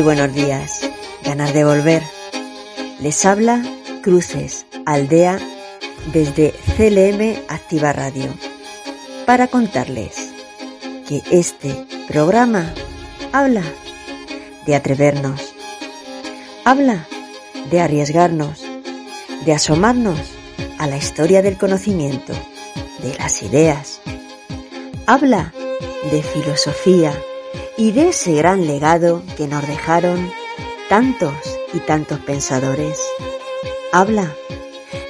Muy buenos días, ganas de volver. Les habla Cruces, aldea, desde CLM Activa Radio, para contarles que este programa habla de atrevernos, habla de arriesgarnos, de asomarnos a la historia del conocimiento, de las ideas, habla de filosofía, y de ese gran legado que nos dejaron tantos y tantos pensadores. Habla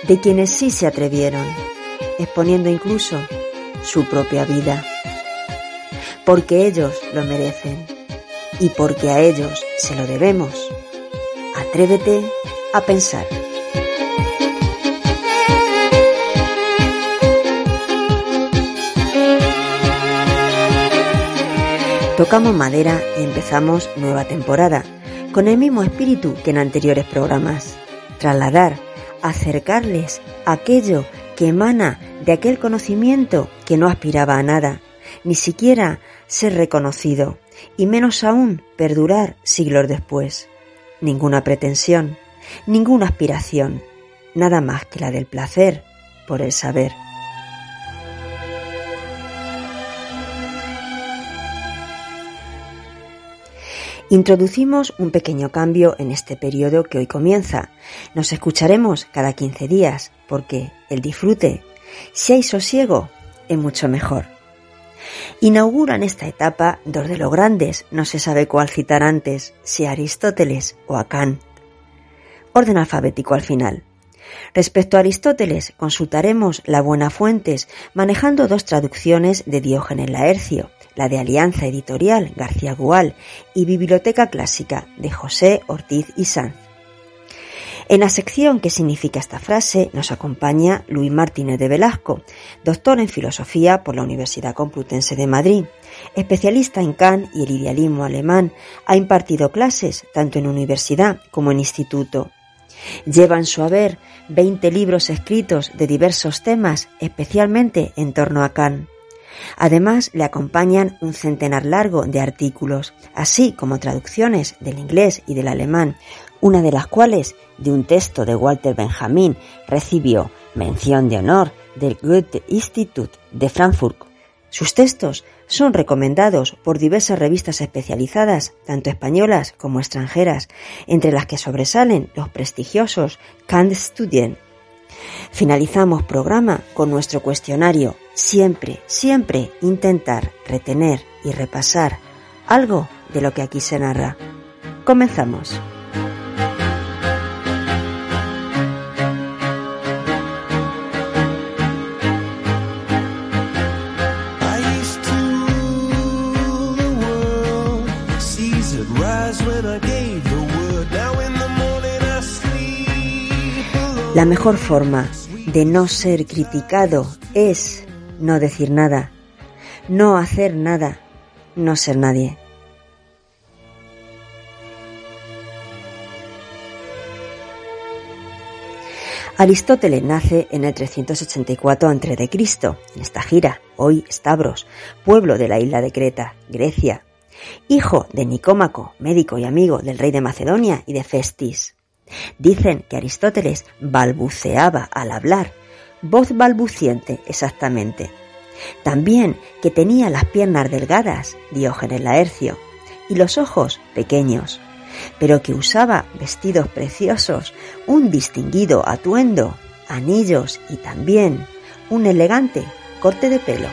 de quienes sí se atrevieron, exponiendo incluso su propia vida, porque ellos lo merecen y porque a ellos se lo debemos. Atrévete a pensar. Tocamos madera y empezamos nueva temporada, con el mismo espíritu que en anteriores programas. Trasladar, acercarles aquello que emana de aquel conocimiento que no aspiraba a nada, ni siquiera ser reconocido, y menos aún perdurar siglos después. Ninguna pretensión, ninguna aspiración, nada más que la del placer por el saber. Introducimos un pequeño cambio en este periodo que hoy comienza. Nos escucharemos cada 15 días porque el disfrute, si hay sosiego, es mucho mejor. Inauguran esta etapa dos de los grandes, no se sabe cuál citar antes, si Aristóteles o a Kant. Orden alfabético al final. Respecto a Aristóteles, consultaremos la Buena Fuentes, manejando dos traducciones de Diógenes Laercio, la de Alianza Editorial García Gual y Biblioteca Clásica de José Ortiz y Sanz. En la sección ¿Qué significa esta frase? nos acompaña Luis Martínez de Velasco, doctor en filosofía por la Universidad Complutense de Madrid, especialista en Kant y el idealismo alemán, ha impartido clases tanto en universidad como en instituto. Lleva en su haber 20 libros escritos de diversos temas, especialmente en torno a Kant. Además, le acompañan un centenar largo de artículos, así como traducciones del inglés y del alemán, una de las cuales, de un texto de Walter Benjamin, recibió mención de honor del Goethe Institut de Frankfurt. Sus textos son recomendados por diversas revistas especializadas, tanto españolas como extranjeras, entre las que sobresalen los prestigiosos Kant Studien Finalizamos programa con nuestro cuestionario. Siempre, siempre intentar retener y repasar algo de lo que aquí se narra. Comenzamos. La mejor forma de no ser criticado es no decir nada, no hacer nada, no ser nadie. Aristóteles nace en el 384 a.C., en esta gira, hoy Stavros, pueblo de la isla de Creta, Grecia, hijo de Nicómaco, médico y amigo del rey de Macedonia y de Festis. Dicen que Aristóteles balbuceaba al hablar, voz balbuciente exactamente. También que tenía las piernas delgadas, Diógenes Laercio, y los ojos pequeños, pero que usaba vestidos preciosos, un distinguido atuendo, anillos y también un elegante corte de pelo.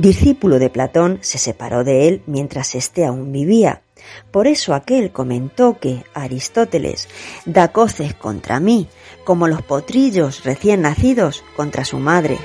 Discípulo de Platón, se separó de él mientras éste aún vivía. Por eso aquel comentó que Aristóteles da coces contra mí, como los potrillos recién nacidos contra su madre.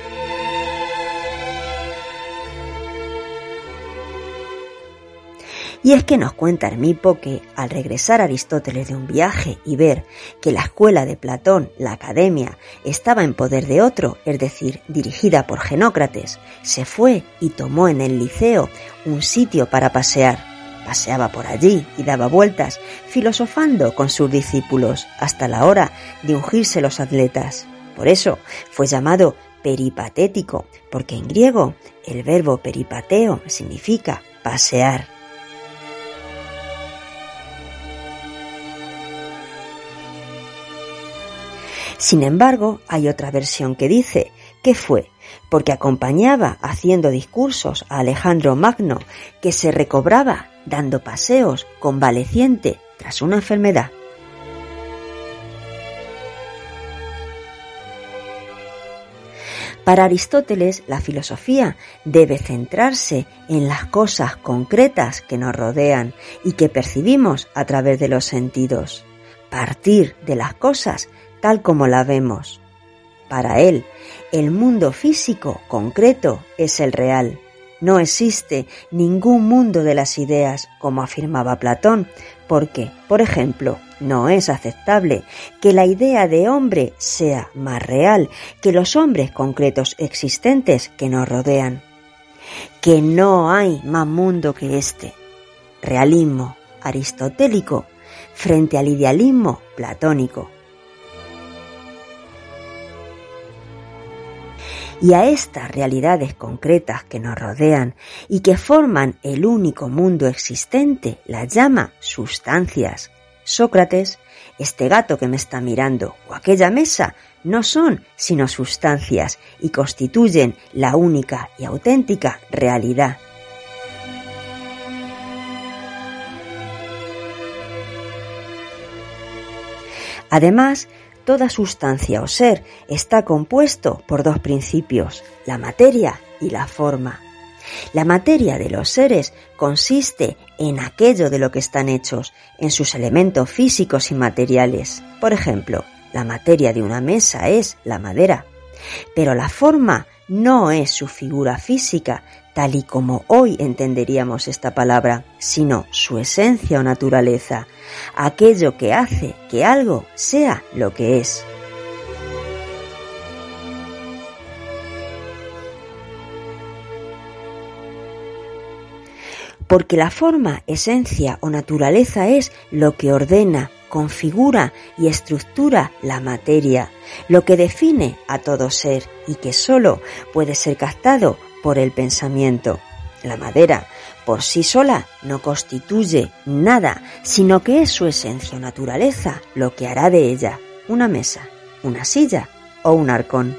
Y es que nos cuenta Hermipo que al regresar Aristóteles de un viaje y ver que la escuela de Platón, la academia, estaba en poder de otro, es decir, dirigida por Genócrates, se fue y tomó en el liceo un sitio para pasear. Paseaba por allí y daba vueltas, filosofando con sus discípulos hasta la hora de ungirse los atletas. Por eso fue llamado peripatético, porque en griego el verbo peripateo significa pasear. Sin embargo, hay otra versión que dice que fue porque acompañaba haciendo discursos a Alejandro Magno, que se recobraba dando paseos convaleciente tras una enfermedad. Para Aristóteles, la filosofía debe centrarse en las cosas concretas que nos rodean y que percibimos a través de los sentidos. Partir de las cosas tal como la vemos. Para él, el mundo físico concreto es el real. No existe ningún mundo de las ideas, como afirmaba Platón, porque, por ejemplo, no es aceptable que la idea de hombre sea más real que los hombres concretos existentes que nos rodean. Que no hay más mundo que este. Realismo aristotélico frente al idealismo platónico. Y a estas realidades concretas que nos rodean y que forman el único mundo existente las llama sustancias. Sócrates, este gato que me está mirando o aquella mesa no son sino sustancias y constituyen la única y auténtica realidad. Además, Toda sustancia o ser está compuesto por dos principios, la materia y la forma. La materia de los seres consiste en aquello de lo que están hechos, en sus elementos físicos y materiales. Por ejemplo, la materia de una mesa es la madera, pero la forma no es su figura física, tal y como hoy entenderíamos esta palabra, sino su esencia o naturaleza, aquello que hace que algo sea lo que es. Porque la forma, esencia o naturaleza es lo que ordena, configura y estructura la materia, lo que define a todo ser y que sólo puede ser captado por el pensamiento. La madera por sí sola no constituye nada, sino que es su esencia o naturaleza lo que hará de ella una mesa, una silla o un arcón.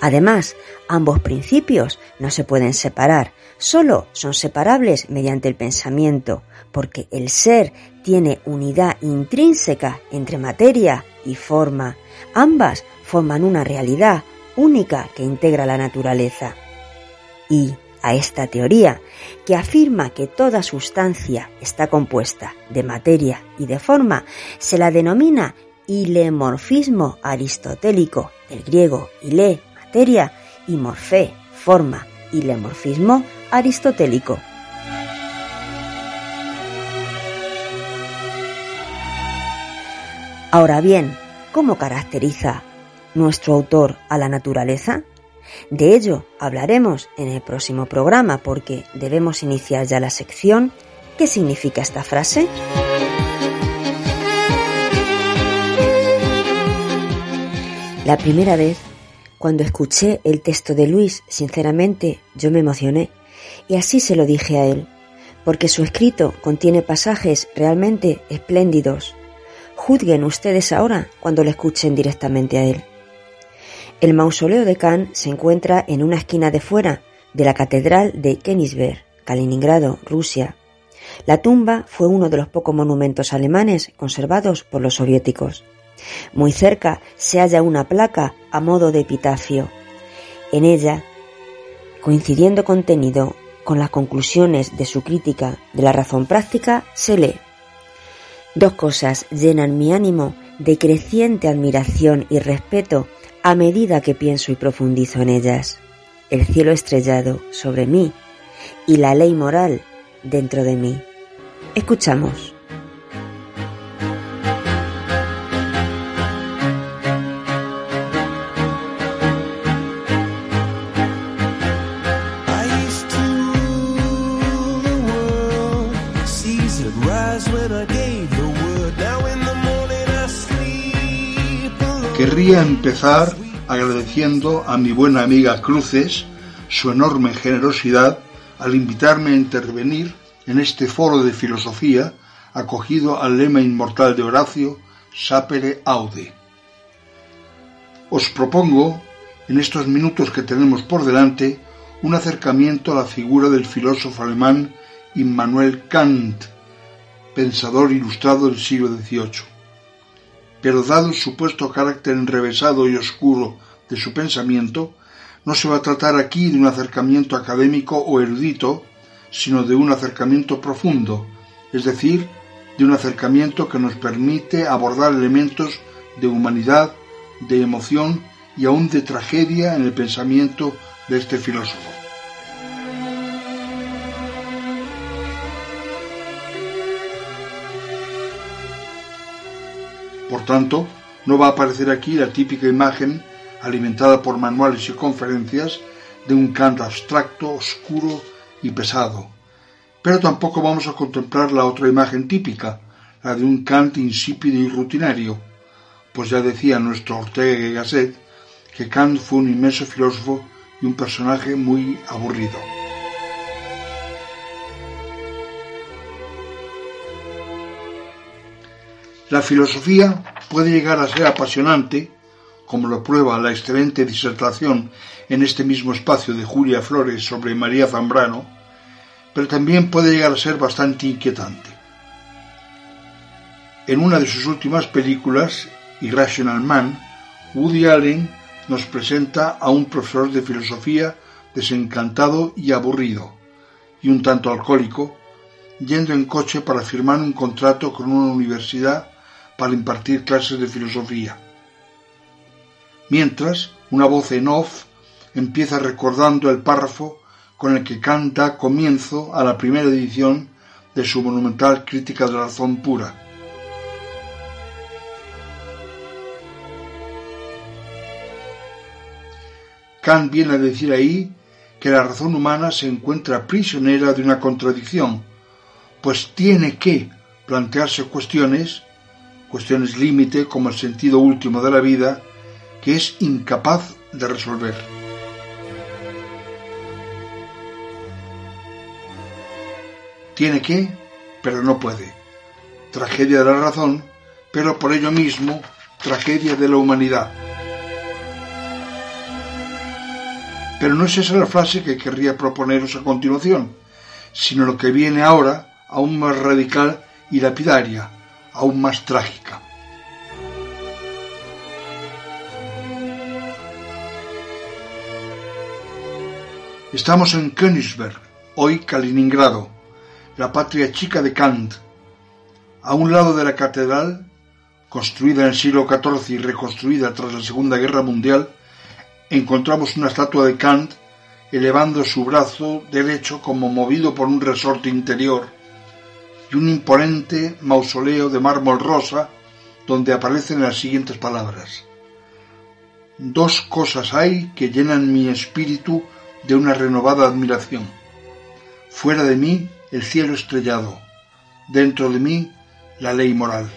Además, ambos principios no se pueden separar, solo son separables mediante el pensamiento, porque el ser tiene unidad intrínseca entre materia y forma. Ambas forman una realidad única que integra la naturaleza. Y a esta teoría, que afirma que toda sustancia está compuesta de materia y de forma, se la denomina ilemorfismo aristotélico, del griego ile, materia, y morfé, forma, ilemorfismo aristotélico. Ahora bien, ¿cómo caracteriza nuestro autor a la naturaleza? De ello hablaremos en el próximo programa porque debemos iniciar ya la sección ¿Qué significa esta frase? La primera vez, cuando escuché el texto de Luis, sinceramente yo me emocioné y así se lo dije a él, porque su escrito contiene pasajes realmente espléndidos juzguen ustedes ahora cuando le escuchen directamente a él. El mausoleo de Kant se encuentra en una esquina de fuera de la Catedral de Königsberg, Kaliningrado, Rusia. La tumba fue uno de los pocos monumentos alemanes conservados por los soviéticos. Muy cerca se halla una placa a modo de epitafio. En ella, coincidiendo contenido con las conclusiones de su crítica de la razón práctica, se lee Dos cosas llenan mi ánimo de creciente admiración y respeto a medida que pienso y profundizo en ellas. El cielo estrellado sobre mí y la ley moral dentro de mí. Escuchamos. Querría empezar agradeciendo a mi buena amiga Cruces su enorme generosidad al invitarme a intervenir en este foro de filosofía acogido al lema inmortal de Horacio, Sapere Aude. Os propongo, en estos minutos que tenemos por delante, un acercamiento a la figura del filósofo alemán Immanuel Kant, pensador ilustrado del siglo XVIII pero dado el supuesto carácter enrevesado y oscuro de su pensamiento, no se va a tratar aquí de un acercamiento académico o erudito, sino de un acercamiento profundo, es decir, de un acercamiento que nos permite abordar elementos de humanidad, de emoción y aún de tragedia en el pensamiento de este filósofo. Por tanto, no va a aparecer aquí la típica imagen, alimentada por manuales y conferencias, de un Kant abstracto, oscuro y pesado. Pero tampoco vamos a contemplar la otra imagen típica, la de un Kant insípido y rutinario, pues ya decía nuestro Ortega y Gasset que Kant fue un inmenso filósofo y un personaje muy aburrido. La filosofía puede llegar a ser apasionante, como lo prueba la excelente disertación en este mismo espacio de Julia Flores sobre María Zambrano, pero también puede llegar a ser bastante inquietante. En una de sus últimas películas, Irrational Man, Woody Allen nos presenta a un profesor de filosofía desencantado y aburrido, y un tanto alcohólico, yendo en coche para firmar un contrato con una universidad para impartir clases de filosofía. Mientras, una voz en off empieza recordando el párrafo con el que canta comienzo a la primera edición de su monumental Crítica de la Razón Pura. Kant viene a decir ahí que la razón humana se encuentra prisionera de una contradicción, pues tiene que plantearse cuestiones cuestiones límite como el sentido último de la vida, que es incapaz de resolver. Tiene que, pero no puede. Tragedia de la razón, pero por ello mismo tragedia de la humanidad. Pero no es esa la frase que querría proponeros a continuación, sino lo que viene ahora, aún más radical y lapidaria, aún más trágica. Estamos en Königsberg, hoy Kaliningrado, la patria chica de Kant. A un lado de la catedral, construida en el siglo XIV y reconstruida tras la Segunda Guerra Mundial, encontramos una estatua de Kant elevando su brazo derecho como movido por un resorte interior y un imponente mausoleo de mármol rosa donde aparecen las siguientes palabras. Dos cosas hay que llenan mi espíritu de una renovada admiración. Fuera de mí el cielo estrellado, dentro de mí la ley moral.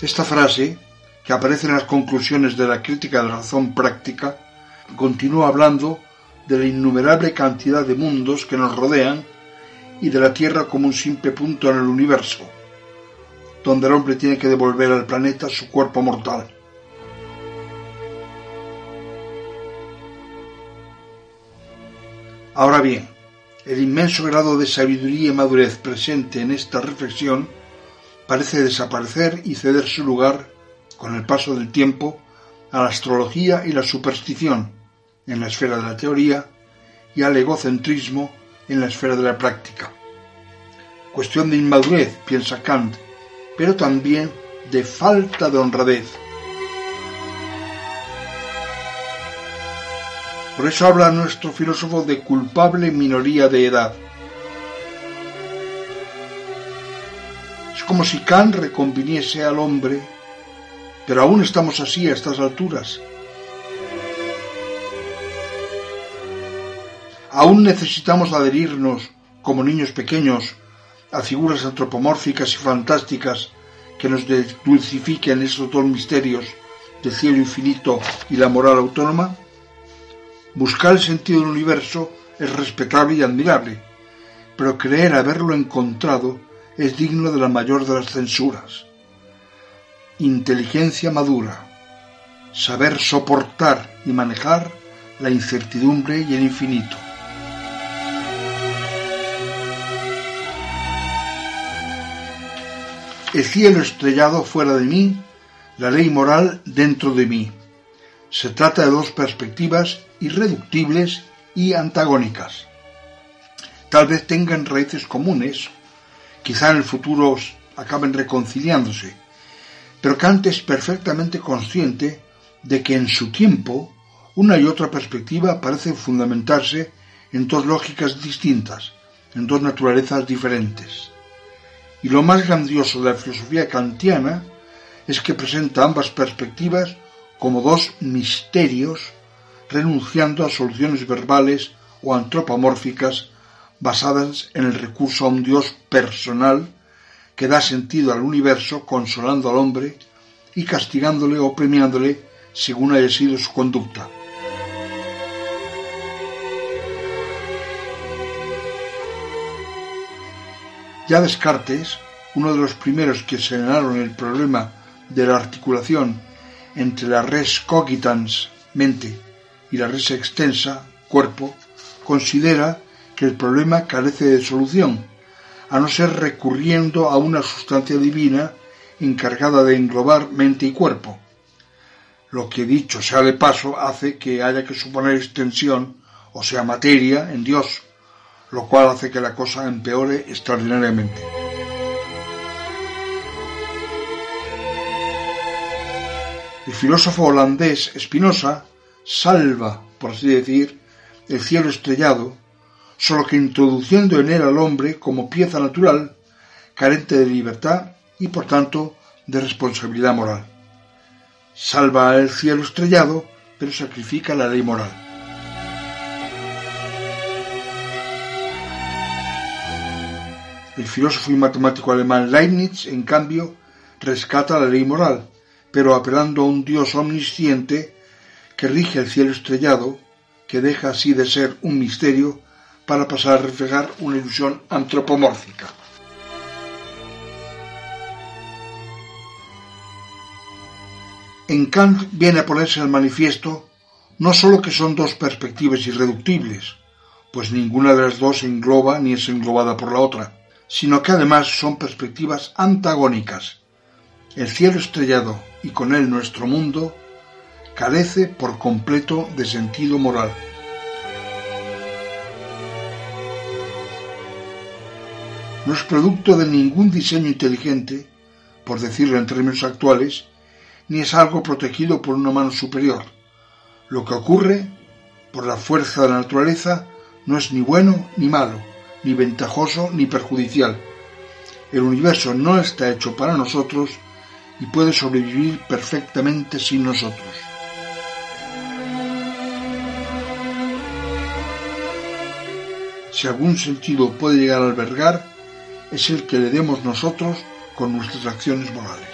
Esta frase, que aparece en las conclusiones de la crítica de la razón práctica, continúa hablando de la innumerable cantidad de mundos que nos rodean y de la Tierra como un simple punto en el universo, donde el hombre tiene que devolver al planeta su cuerpo mortal. Ahora bien, el inmenso grado de sabiduría y madurez presente en esta reflexión parece desaparecer y ceder su lugar, con el paso del tiempo, a la astrología y la superstición en la esfera de la teoría y al egocentrismo en la esfera de la práctica. Cuestión de inmadurez, piensa Kant, pero también de falta de honradez. Por eso habla nuestro filósofo de culpable minoría de edad. Es como si Kant reconviniese al hombre, pero aún estamos así a estas alturas. Aún necesitamos adherirnos, como niños pequeños, a figuras antropomórficas y fantásticas que nos dulcifiquen esos dos misterios del cielo infinito y la moral autónoma? Buscar el sentido del universo es respetable y admirable, pero creer haberlo encontrado es digno de la mayor de las censuras. Inteligencia madura, saber soportar y manejar la incertidumbre y el infinito. El cielo estrellado fuera de mí, la ley moral dentro de mí. Se trata de dos perspectivas irreductibles y antagónicas. Tal vez tengan raíces comunes, quizá en el futuro acaben reconciliándose, pero Kant es perfectamente consciente de que en su tiempo una y otra perspectiva parecen fundamentarse en dos lógicas distintas, en dos naturalezas diferentes. Y lo más grandioso de la filosofía kantiana es que presenta ambas perspectivas como dos misterios, renunciando a soluciones verbales o antropomórficas basadas en el recurso a un Dios personal que da sentido al universo consolando al hombre y castigándole o premiándole según haya sido su conducta. Ya Descartes, uno de los primeros que señalaron el problema de la articulación entre la res cogitans, mente, y la res extensa, cuerpo, considera que el problema carece de solución, a no ser recurriendo a una sustancia divina encargada de englobar mente y cuerpo. Lo que dicho sea de paso hace que haya que suponer extensión, o sea, materia, en Dios, lo cual hace que la cosa empeore extraordinariamente. El filósofo holandés Spinoza salva, por así decir, el cielo estrellado, solo que introduciendo en él al hombre como pieza natural, carente de libertad y por tanto de responsabilidad moral. Salva el cielo estrellado, pero sacrifica la ley moral. El filósofo y matemático alemán Leibniz, en cambio, rescata la ley moral, pero apelando a un Dios omnisciente que rige el cielo estrellado, que deja así de ser un misterio para pasar a reflejar una ilusión antropomórfica. En Kant viene a ponerse al manifiesto no sólo que son dos perspectivas irreductibles, pues ninguna de las dos engloba ni es englobada por la otra, sino que además son perspectivas antagónicas. El cielo estrellado y con él nuestro mundo carece por completo de sentido moral. No es producto de ningún diseño inteligente, por decirlo en términos actuales, ni es algo protegido por una mano superior. Lo que ocurre, por la fuerza de la naturaleza, no es ni bueno ni malo, ni ventajoso ni perjudicial. El universo no está hecho para nosotros y puede sobrevivir perfectamente sin nosotros. Si algún sentido puede llegar a albergar, es el que le demos nosotros con nuestras acciones morales.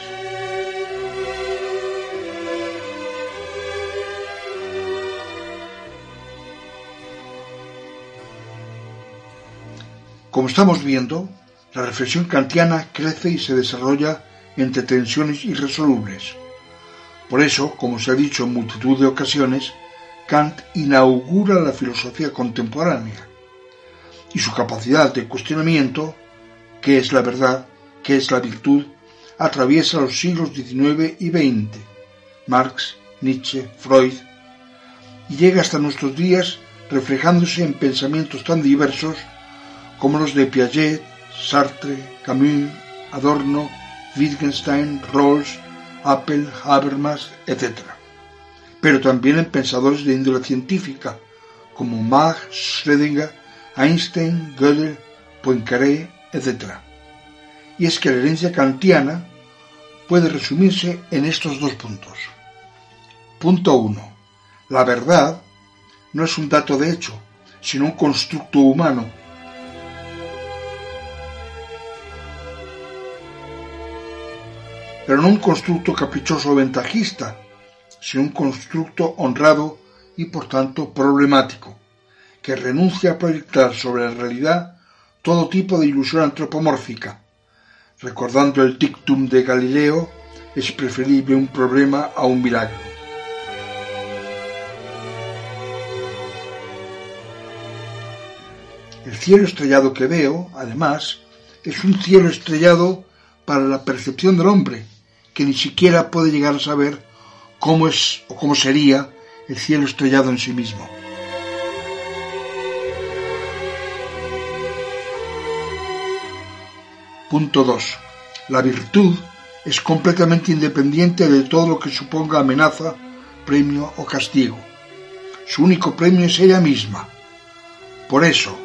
Como estamos viendo, la reflexión kantiana crece y se desarrolla entre tensiones irresolubles. Por eso, como se ha dicho en multitud de ocasiones, Kant inaugura la filosofía contemporánea y su capacidad de cuestionamiento, qué es la verdad, qué es la virtud, atraviesa los siglos XIX y XX, Marx, Nietzsche, Freud, y llega hasta nuestros días reflejándose en pensamientos tan diversos como los de Piaget, Sartre, Camus, Adorno, Wittgenstein, Rawls, Apple, Habermas, etc. Pero también en pensadores de índole científica como Mach, Schrödinger, Einstein, Gödel, Poincaré, etc. Y es que la herencia kantiana puede resumirse en estos dos puntos. Punto 1. La verdad no es un dato de hecho, sino un constructo humano. Pero no un constructo caprichoso o ventajista, sino un constructo honrado y por tanto problemático, que renuncia a proyectar sobre la realidad todo tipo de ilusión antropomórfica. Recordando el dictum de Galileo, es preferible un problema a un milagro. El cielo estrellado que veo, además, es un cielo estrellado para la percepción del hombre, que ni siquiera puede llegar a saber cómo es o cómo sería el cielo estrellado en sí mismo. Punto 2. La virtud es completamente independiente de todo lo que suponga amenaza, premio o castigo. Su único premio es ella misma. Por eso,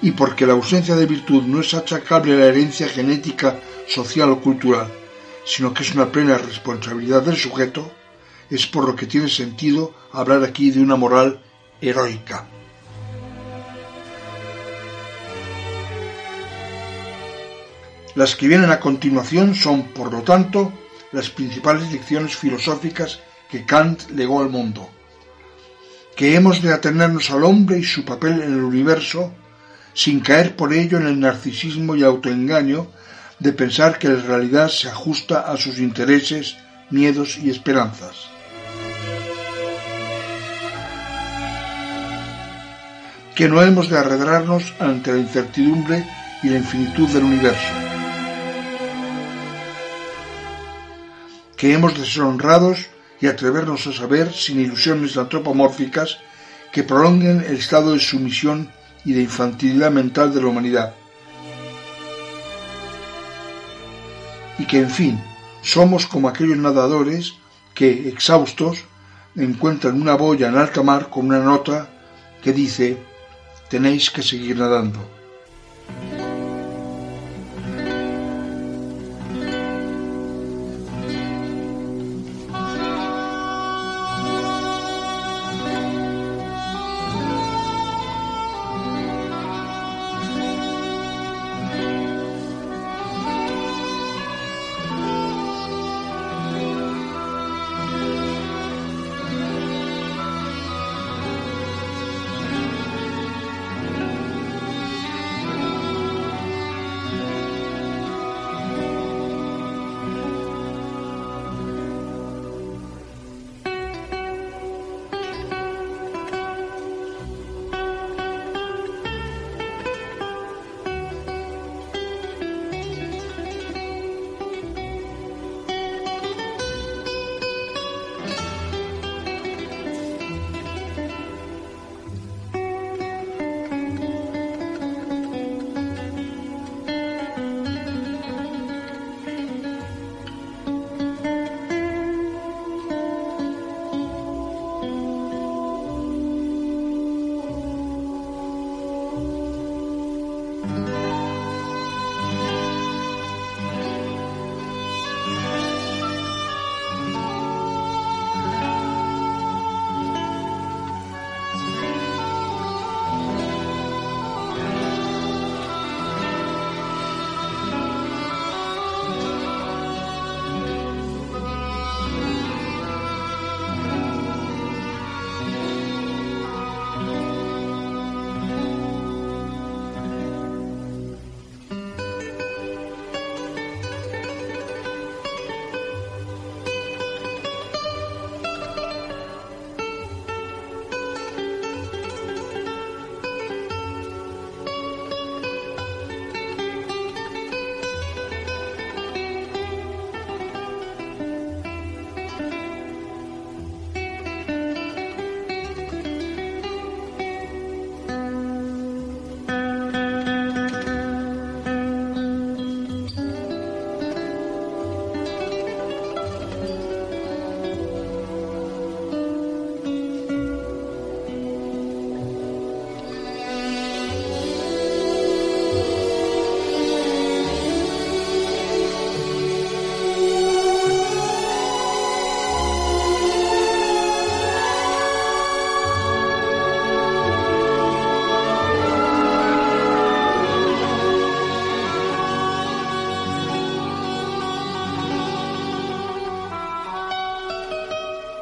y porque la ausencia de virtud no es achacable a la herencia genética, social o cultural, sino que es una plena responsabilidad del sujeto, es por lo que tiene sentido hablar aquí de una moral heroica. Las que vienen a continuación son, por lo tanto, las principales lecciones filosóficas que Kant legó al mundo. Que hemos de atenernos al hombre y su papel en el universo sin caer por ello en el narcisismo y autoengaño de pensar que la realidad se ajusta a sus intereses, miedos y esperanzas. Que no hemos de arredrarnos ante la incertidumbre y la infinitud del universo. Que hemos de ser honrados y atrevernos a saber, sin ilusiones antropomórficas, que prolonguen el estado de sumisión y de infantilidad mental de la humanidad. Y que, en fin, somos como aquellos nadadores que, exhaustos, encuentran una boya en alta mar con una nota que dice tenéis que seguir nadando.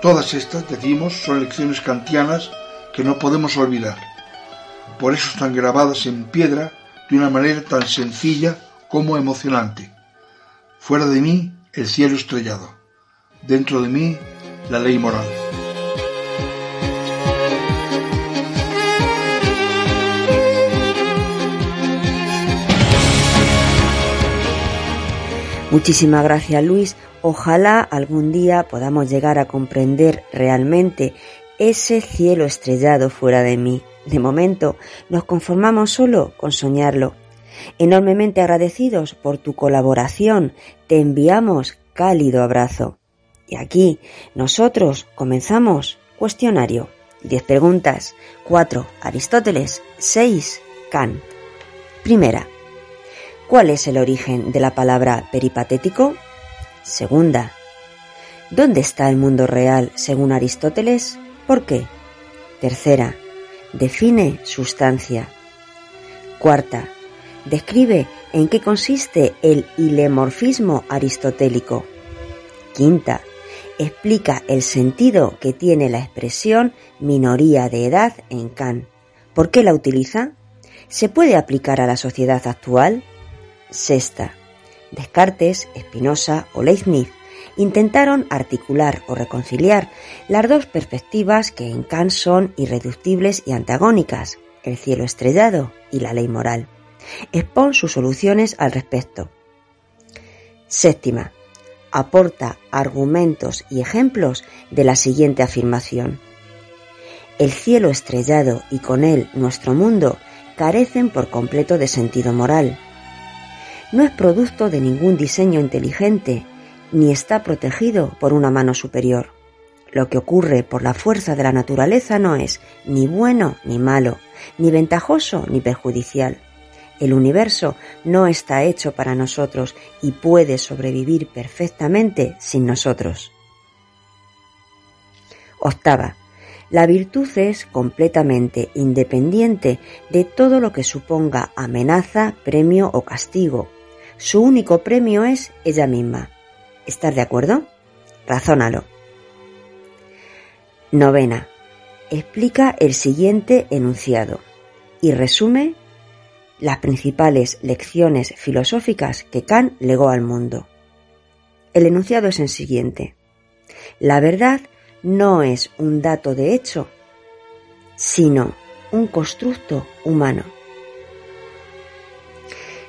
Todas estas, decimos, son lecciones kantianas que no podemos olvidar. Por eso están grabadas en piedra de una manera tan sencilla como emocionante. Fuera de mí, el cielo estrellado. Dentro de mí, la ley moral. Muchísimas gracias Luis. Ojalá algún día podamos llegar a comprender realmente ese cielo estrellado fuera de mí. De momento nos conformamos solo con soñarlo. Enormemente agradecidos por tu colaboración, te enviamos cálido abrazo. Y aquí nosotros comenzamos cuestionario. 10 preguntas. 4. Aristóteles. 6. Kant. Primera. ¿Cuál es el origen de la palabra peripatético? Segunda. ¿Dónde está el mundo real según Aristóteles? ¿Por qué? Tercera. Define sustancia. Cuarta. Describe en qué consiste el ilemorfismo aristotélico. Quinta. Explica el sentido que tiene la expresión minoría de edad en Kant. ¿Por qué la utiliza? ¿Se puede aplicar a la sociedad actual? Sexta. Descartes, Spinoza o Leibniz intentaron articular o reconciliar las dos perspectivas que en Kant son irreductibles y antagónicas, el cielo estrellado y la ley moral. Expon sus soluciones al respecto. Séptima. Aporta argumentos y ejemplos de la siguiente afirmación. El cielo estrellado y con él nuestro mundo carecen por completo de sentido moral no es producto de ningún diseño inteligente, ni está protegido por una mano superior. Lo que ocurre por la fuerza de la naturaleza no es ni bueno ni malo, ni ventajoso ni perjudicial. El universo no está hecho para nosotros y puede sobrevivir perfectamente sin nosotros. Octava. La virtud es completamente independiente de todo lo que suponga amenaza, premio o castigo, su único premio es ella misma. ¿Estás de acuerdo? Razónalo. Novena. Explica el siguiente enunciado y resume las principales lecciones filosóficas que Kant legó al mundo. El enunciado es el siguiente. La verdad no es un dato de hecho, sino un constructo humano.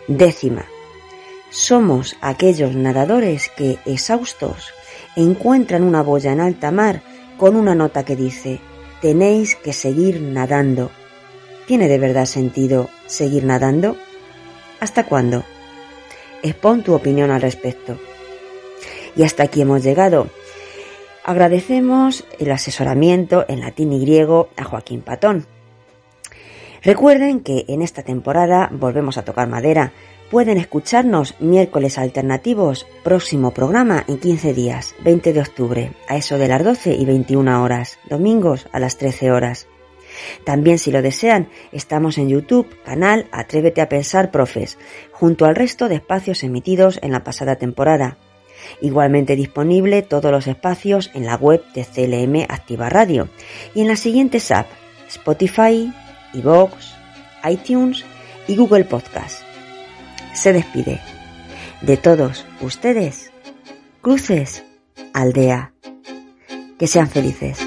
Décima somos aquellos nadadores que, exhaustos, encuentran una boya en alta mar con una nota que dice, tenéis que seguir nadando. ¿Tiene de verdad sentido seguir nadando? ¿Hasta cuándo? Expon tu opinión al respecto. Y hasta aquí hemos llegado. Agradecemos el asesoramiento en latín y griego a Joaquín Patón. Recuerden que en esta temporada volvemos a tocar madera Pueden escucharnos miércoles alternativos, próximo programa en 15 días, 20 de octubre, a eso de las 12 y 21 horas, domingos a las 13 horas. También si lo desean, estamos en YouTube, canal Atrévete a Pensar Profes, junto al resto de espacios emitidos en la pasada temporada. Igualmente disponible todos los espacios en la web de CLM Activa Radio y en las siguientes apps Spotify, iVoox, iTunes y Google Podcast se despide. De todos ustedes, Cruces Aldea. Que sean felices.